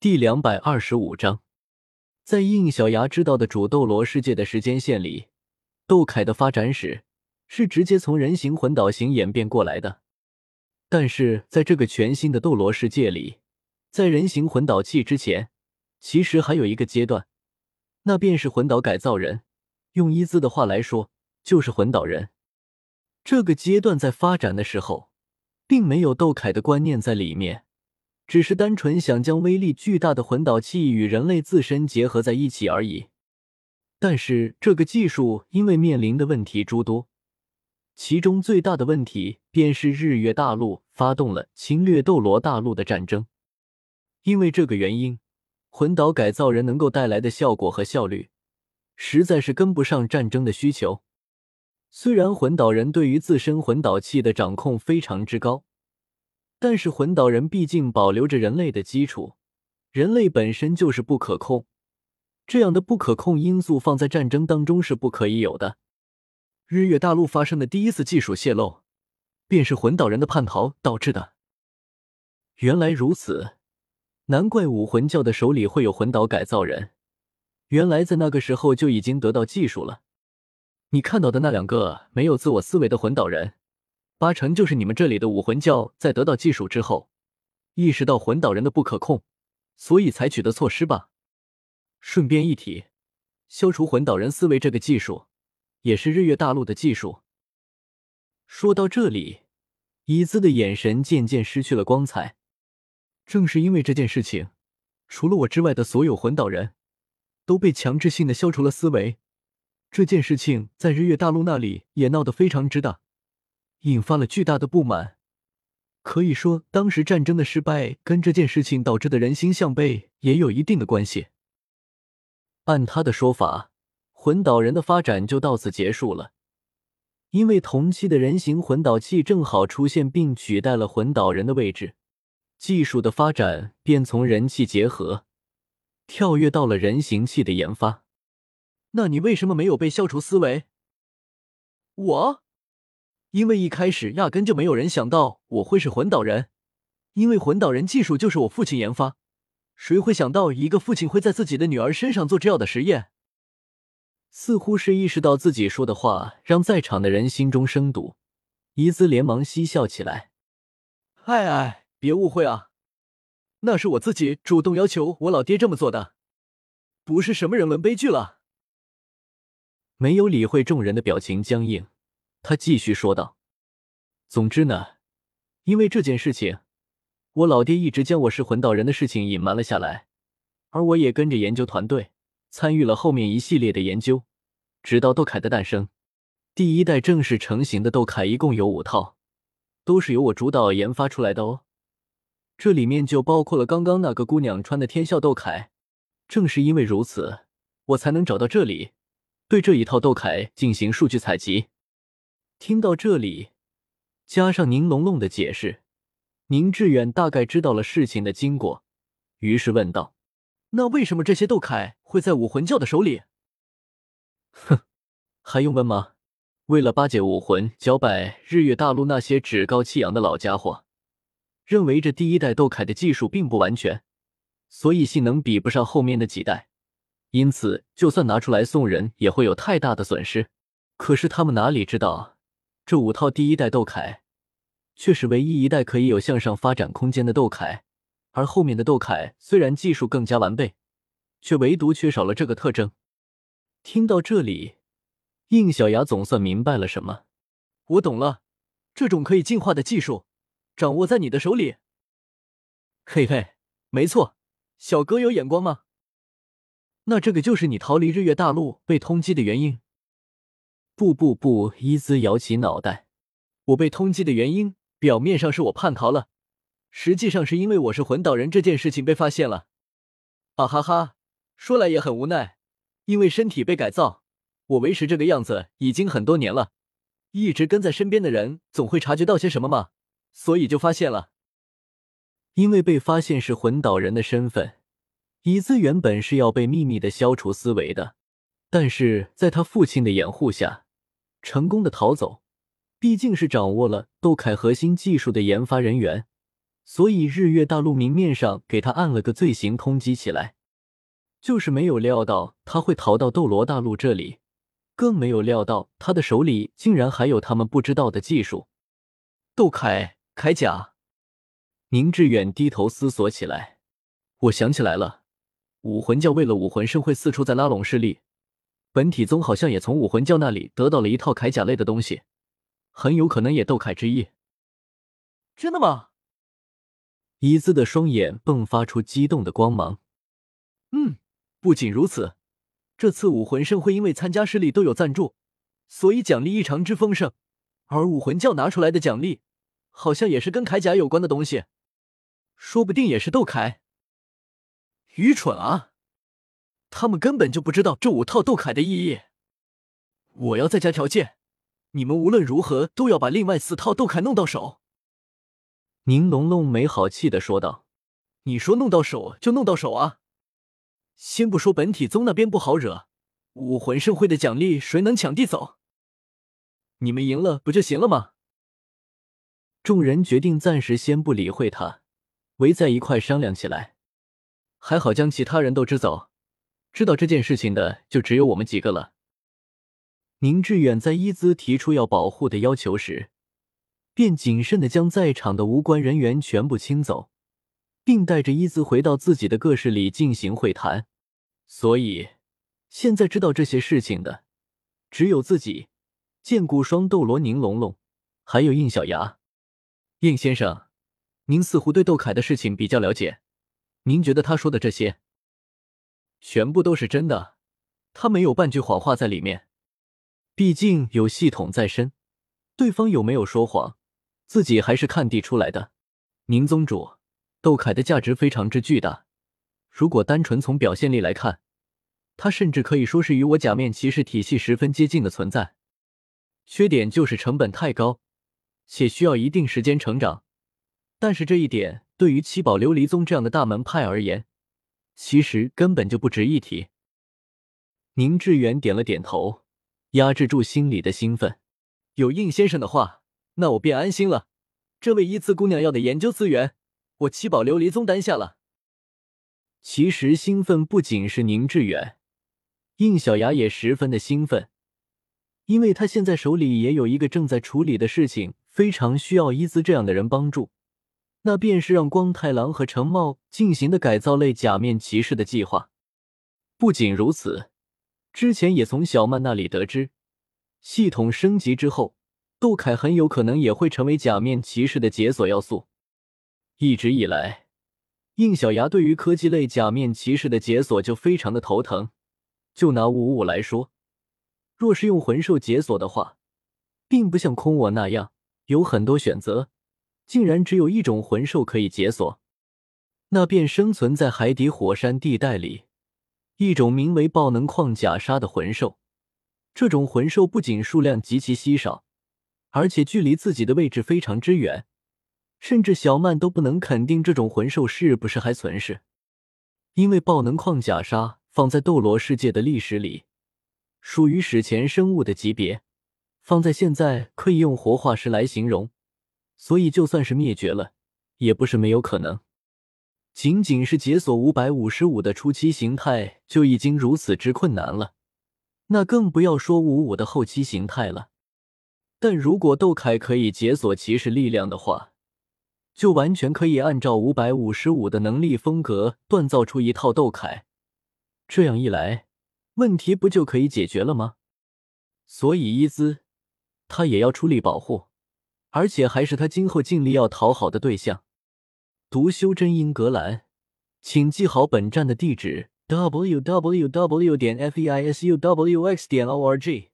第两百二十五章，在应小牙知道的主斗罗世界的时间线里，斗铠的发展史是直接从人形魂导型演变过来的。但是在这个全新的斗罗世界里，在人形魂导器之前，其实还有一个阶段，那便是魂导改造人。用伊兹的话来说，就是魂导人。这个阶段在发展的时候，并没有斗铠的观念在里面。只是单纯想将威力巨大的魂导器与人类自身结合在一起而已，但是这个技术因为面临的问题诸多，其中最大的问题便是日月大陆发动了侵略斗罗大陆的战争。因为这个原因，魂导改造人能够带来的效果和效率，实在是跟不上战争的需求。虽然魂导人对于自身魂导器的掌控非常之高。但是魂导人毕竟保留着人类的基础，人类本身就是不可控，这样的不可控因素放在战争当中是不可以有的。日月大陆发生的第一次技术泄露，便是魂导人的叛逃导致的。原来如此，难怪武魂教的手里会有魂导改造人，原来在那个时候就已经得到技术了。你看到的那两个没有自我思维的魂导人。八成就是你们这里的武魂教在得到技术之后，意识到魂导人的不可控，所以采取的措施吧。顺便一提，消除魂导人思维这个技术，也是日月大陆的技术。说到这里，伊兹的眼神渐渐失去了光彩。正是因为这件事情，除了我之外的所有魂导人都被强制性的消除了思维。这件事情在日月大陆那里也闹得非常之大。引发了巨大的不满，可以说，当时战争的失败跟这件事情导致的人心向背也有一定的关系。按他的说法，魂导人的发展就到此结束了，因为同期的人形魂导器正好出现并取代了魂导人的位置，技术的发展便从人气结合跳跃到了人形器的研发。那你为什么没有被消除思维？我。因为一开始压根就没有人想到我会是魂导人，因为魂导人技术就是我父亲研发，谁会想到一个父亲会在自己的女儿身上做这样的实验？似乎是意识到自己说的话让在场的人心中生堵，伊兹连忙嬉笑起来：“哎哎，别误会啊，那是我自己主动要求我老爹这么做的，不是什么人伦悲剧了。”没有理会众人的表情僵硬。他继续说道：“总之呢，因为这件事情，我老爹一直将我是魂导人的事情隐瞒了下来，而我也跟着研究团队参与了后面一系列的研究，直到斗凯的诞生。第一代正式成型的斗凯一共有五套，都是由我主导研发出来的哦。这里面就包括了刚刚那个姑娘穿的天笑斗铠。正是因为如此，我才能找到这里，对这一套斗铠进行数据采集。”听到这里，加上宁龙龙的解释，宁致远大概知道了事情的经过，于是问道：“那为什么这些斗铠会在武魂教的手里？”哼，还用问吗？为了巴结武魂，搅摆日月大陆那些趾高气扬的老家伙，认为这第一代斗铠的技术并不完全，所以性能比不上后面的几代，因此就算拿出来送人，也会有太大的损失。可是他们哪里知道？这五套第一代斗铠，却是唯一一代可以有向上发展空间的斗铠，而后面的斗铠虽然技术更加完备，却唯独缺少了这个特征。听到这里，应小牙总算明白了什么。我懂了，这种可以进化的技术，掌握在你的手里。嘿嘿，没错，小哥有眼光吗？那这个就是你逃离日月大陆被通缉的原因。不不不！伊兹摇起脑袋，我被通缉的原因，表面上是我叛逃了，实际上是因为我是魂导人这件事情被发现了。啊哈哈，说来也很无奈，因为身体被改造，我维持这个样子已经很多年了，一直跟在身边的人总会察觉到些什么嘛，所以就发现了。因为被发现是魂导人的身份，伊兹原本是要被秘密的消除思维的，但是在他父亲的掩护下。成功的逃走，毕竟是掌握了斗铠核心技术的研发人员，所以日月大陆明面上给他按了个罪行通缉起来，就是没有料到他会逃到斗罗大陆这里，更没有料到他的手里竟然还有他们不知道的技术。斗铠铠甲，宁致远低头思索起来。我想起来了，武魂教为了武魂盛会四处在拉拢势力，本体宗好像也从武魂教那里得到了一套铠甲类的东西，很有可能也斗铠之一。真的吗？伊兹的双眼迸发出激动的光芒。嗯，不仅如此，这次武魂盛会因为参加势力都有赞助，所以奖励异常之丰盛，而武魂教拿出来的奖励。好像也是跟铠甲有关的东西，说不定也是斗铠。愚蠢啊！他们根本就不知道这五套斗铠的意义。我要再加条件，你们无论如何都要把另外四套斗铠弄到手。宁龙龙没好气的说道：“你说弄到手就弄到手啊！先不说本体宗那边不好惹，武魂盛会的奖励谁能抢地走？你们赢了不就行了吗？”众人决定暂时先不理会他，围在一块商量起来。还好将其他人都支走，知道这件事情的就只有我们几个了。宁致远在伊兹提出要保护的要求时，便谨慎的将在场的无关人员全部清走，并带着伊兹回到自己的各室里进行会谈。所以，现在知道这些事情的只有自己、剑骨双斗罗宁龙龙，还有应小牙。应先生，您似乎对窦凯的事情比较了解，您觉得他说的这些全部都是真的？他没有半句谎话在里面。毕竟有系统在身，对方有没有说谎，自己还是看地出来的。宁宗主，斗凯的价值非常之巨大，如果单纯从表现力来看，他甚至可以说是与我假面骑士体系十分接近的存在。缺点就是成本太高。且需要一定时间成长，但是这一点对于七宝琉璃宗这样的大门派而言，其实根本就不值一提。宁致远点了点头，压制住心里的兴奋。有应先生的话，那我便安心了。这位依次姑娘要的研究资源，我七宝琉璃宗担下了。其实兴奋不仅是宁致远，应小牙也十分的兴奋，因为他现在手里也有一个正在处理的事情。非常需要伊兹这样的人帮助，那便是让光太郎和程茂进行的改造类假面骑士的计划。不仅如此，之前也从小曼那里得知，系统升级之后，杜凯很有可能也会成为假面骑士的解锁要素。一直以来，应小牙对于科技类假面骑士的解锁就非常的头疼。就拿五五来说，若是用魂兽解锁的话，并不像空我那样。有很多选择，竟然只有一种魂兽可以解锁，那便生存在海底火山地带里，一种名为爆能矿甲鲨的魂兽。这种魂兽不仅数量极其稀少，而且距离自己的位置非常之远，甚至小曼都不能肯定这种魂兽是不是还存世。因为爆能矿甲鲨放在斗罗世界的历史里，属于史前生物的级别。放在现在可以用活化石来形容，所以就算是灭绝了，也不是没有可能。仅仅是解锁五百五十五的初期形态就已经如此之困难了，那更不要说五五的后期形态了。但如果斗凯可以解锁骑士力量的话，就完全可以按照五百五十五的能力风格锻造出一套斗铠。这样一来，问题不就可以解决了吗？所以伊兹。他也要出力保护，而且还是他今后尽力要讨好的对象。读修真英格兰，请记好本站的地址：w w w. 点 f e i s u w x. 点 o r g。